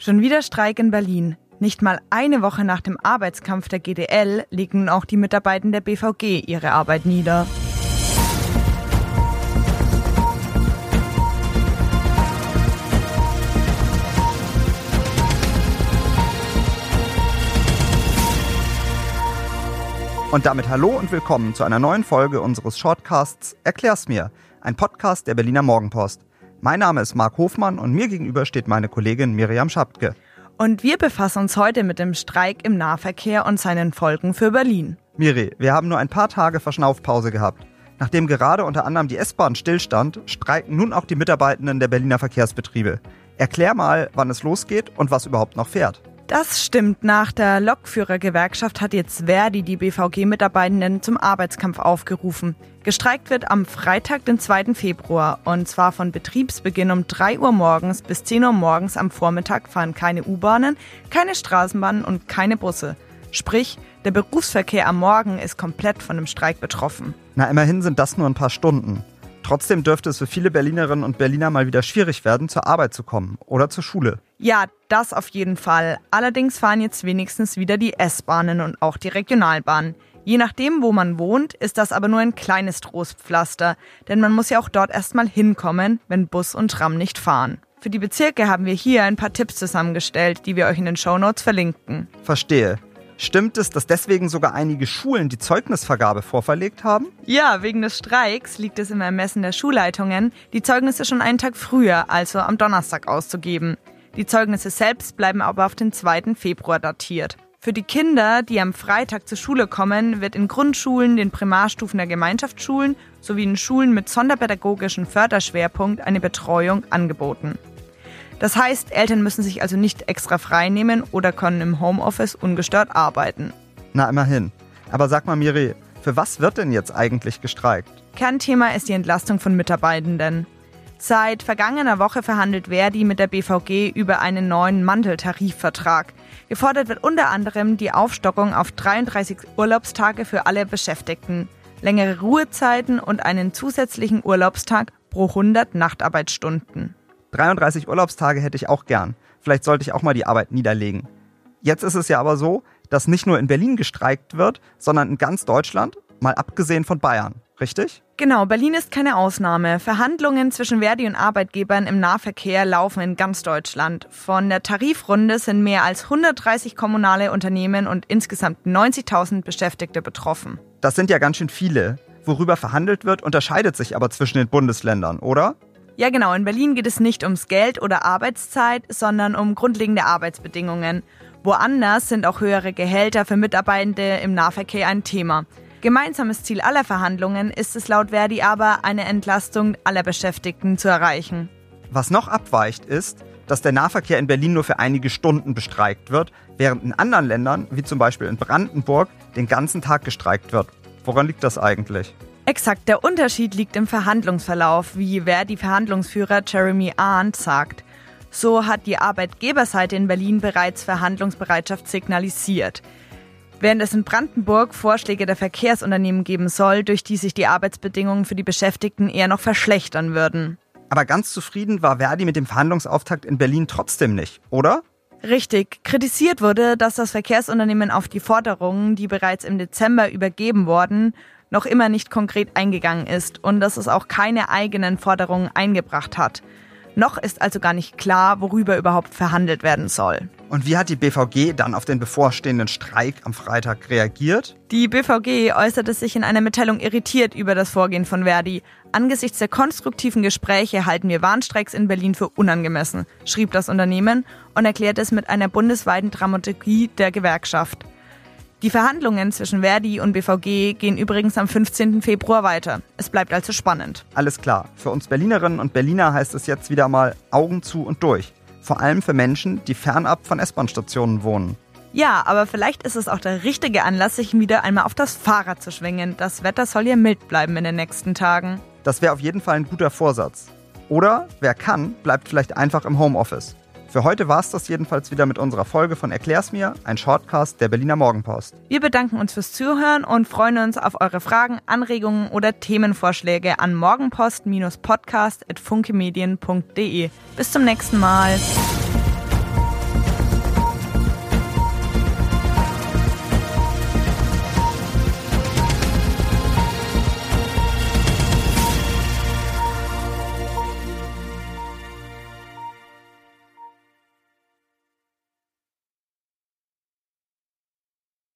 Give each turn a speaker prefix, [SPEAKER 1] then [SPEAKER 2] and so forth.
[SPEAKER 1] Schon wieder Streik in Berlin. Nicht mal eine Woche nach dem Arbeitskampf der GDL legen auch die Mitarbeiter der BVG ihre Arbeit nieder.
[SPEAKER 2] Und damit hallo und willkommen zu einer neuen Folge unseres Shortcasts Erklär's mir, ein Podcast der Berliner Morgenpost. Mein Name ist Marc Hofmann und mir gegenüber steht meine Kollegin Miriam Schaptke.
[SPEAKER 1] Und wir befassen uns heute mit dem Streik im Nahverkehr und seinen Folgen für Berlin.
[SPEAKER 2] Miri, wir haben nur ein paar Tage Verschnaufpause gehabt. Nachdem gerade unter anderem die S-Bahn stillstand, streiken nun auch die Mitarbeitenden der Berliner Verkehrsbetriebe. Erklär mal, wann es losgeht und was überhaupt noch fährt.
[SPEAKER 1] Das stimmt. Nach der Lokführergewerkschaft hat jetzt Verdi die BVG-Mitarbeitenden zum Arbeitskampf aufgerufen. Gestreikt wird am Freitag, den 2. Februar. Und zwar von Betriebsbeginn um 3 Uhr morgens bis 10 Uhr morgens am Vormittag fahren keine U-Bahnen, keine Straßenbahnen und keine Busse. Sprich, der Berufsverkehr am Morgen ist komplett von dem Streik betroffen.
[SPEAKER 2] Na, immerhin sind das nur ein paar Stunden. Trotzdem dürfte es für viele Berlinerinnen und Berliner mal wieder schwierig werden, zur Arbeit zu kommen oder zur Schule.
[SPEAKER 1] Ja, das auf jeden Fall. Allerdings fahren jetzt wenigstens wieder die S-Bahnen und auch die Regionalbahnen. Je nachdem, wo man wohnt, ist das aber nur ein kleines Trostpflaster, denn man muss ja auch dort erstmal hinkommen, wenn Bus und Tram nicht fahren. Für die Bezirke haben wir hier ein paar Tipps zusammengestellt, die wir euch in den Shownotes verlinken.
[SPEAKER 2] Verstehe. Stimmt es, dass deswegen sogar einige Schulen die Zeugnisvergabe vorverlegt haben?
[SPEAKER 1] Ja, wegen des Streiks liegt es im Ermessen der Schulleitungen, die Zeugnisse schon einen Tag früher, also am Donnerstag, auszugeben. Die Zeugnisse selbst bleiben aber auf den 2. Februar datiert. Für die Kinder, die am Freitag zur Schule kommen, wird in Grundschulen, den Primarstufen der Gemeinschaftsschulen sowie in Schulen mit sonderpädagogischen Förderschwerpunkt eine Betreuung angeboten. Das heißt, Eltern müssen sich also nicht extra frei nehmen oder können im Homeoffice ungestört arbeiten.
[SPEAKER 2] Na, immerhin. Aber sag mal, Miri, für was wird denn jetzt eigentlich gestreikt?
[SPEAKER 1] Kernthema ist die Entlastung von Mitarbeitenden. Seit vergangener Woche verhandelt Verdi mit der BVG über einen neuen Manteltarifvertrag. Gefordert wird unter anderem die Aufstockung auf 33 Urlaubstage für alle Beschäftigten, längere Ruhezeiten und einen zusätzlichen Urlaubstag pro 100 Nachtarbeitsstunden.
[SPEAKER 2] 33 Urlaubstage hätte ich auch gern. Vielleicht sollte ich auch mal die Arbeit niederlegen. Jetzt ist es ja aber so, dass nicht nur in Berlin gestreikt wird, sondern in ganz Deutschland, mal abgesehen von Bayern. Richtig?
[SPEAKER 1] Genau, Berlin ist keine Ausnahme. Verhandlungen zwischen Verdi und Arbeitgebern im Nahverkehr laufen in ganz Deutschland. Von der Tarifrunde sind mehr als 130 kommunale Unternehmen und insgesamt 90.000 Beschäftigte betroffen.
[SPEAKER 2] Das sind ja ganz schön viele. Worüber verhandelt wird, unterscheidet sich aber zwischen den Bundesländern, oder?
[SPEAKER 1] Ja, genau. In Berlin geht es nicht ums Geld oder Arbeitszeit, sondern um grundlegende Arbeitsbedingungen. Woanders sind auch höhere Gehälter für Mitarbeitende im Nahverkehr ein Thema. Gemeinsames Ziel aller Verhandlungen ist es laut Verdi aber, eine Entlastung aller Beschäftigten zu erreichen.
[SPEAKER 2] Was noch abweicht ist, dass der Nahverkehr in Berlin nur für einige Stunden bestreikt wird, während in anderen Ländern, wie zum Beispiel in Brandenburg, den ganzen Tag gestreikt wird. Woran liegt das eigentlich?
[SPEAKER 1] Exakt, der Unterschied liegt im Verhandlungsverlauf, wie Verdi-Verhandlungsführer Jeremy Arndt sagt. So hat die Arbeitgeberseite in Berlin bereits Verhandlungsbereitschaft signalisiert. Während es in Brandenburg Vorschläge der Verkehrsunternehmen geben soll, durch die sich die Arbeitsbedingungen für die Beschäftigten eher noch verschlechtern würden.
[SPEAKER 2] Aber ganz zufrieden war Verdi mit dem Verhandlungsauftakt in Berlin trotzdem nicht, oder?
[SPEAKER 1] Richtig. Kritisiert wurde, dass das Verkehrsunternehmen auf die Forderungen, die bereits im Dezember übergeben wurden, noch immer nicht konkret eingegangen ist und dass es auch keine eigenen Forderungen eingebracht hat. Noch ist also gar nicht klar, worüber überhaupt verhandelt werden soll.
[SPEAKER 2] Und wie hat die BVG dann auf den bevorstehenden Streik am Freitag reagiert?
[SPEAKER 1] Die BVG äußerte sich in einer Mitteilung irritiert über das Vorgehen von Verdi. Angesichts der konstruktiven Gespräche halten wir Warnstreiks in Berlin für unangemessen, schrieb das Unternehmen und erklärte es mit einer bundesweiten Dramaturgie der Gewerkschaft. Die Verhandlungen zwischen Verdi und BVG gehen übrigens am 15. Februar weiter. Es bleibt also spannend.
[SPEAKER 2] Alles klar. Für uns Berlinerinnen und Berliner heißt es jetzt wieder mal Augen zu und durch. Vor allem für Menschen, die fernab von S-Bahn-Stationen wohnen.
[SPEAKER 1] Ja, aber vielleicht ist es auch der richtige Anlass, sich wieder einmal auf das Fahrrad zu schwingen. Das Wetter soll ja mild bleiben in den nächsten Tagen.
[SPEAKER 2] Das wäre auf jeden Fall ein guter Vorsatz. Oder wer kann, bleibt vielleicht einfach im Homeoffice. Für heute war es das jedenfalls wieder mit unserer Folge von Erklär's mir, ein Shortcast der Berliner Morgenpost.
[SPEAKER 1] Wir bedanken uns fürs Zuhören und freuen uns auf eure Fragen, Anregungen oder Themenvorschläge an morgenpost-podcast.funkemedien.de. Bis zum nächsten Mal.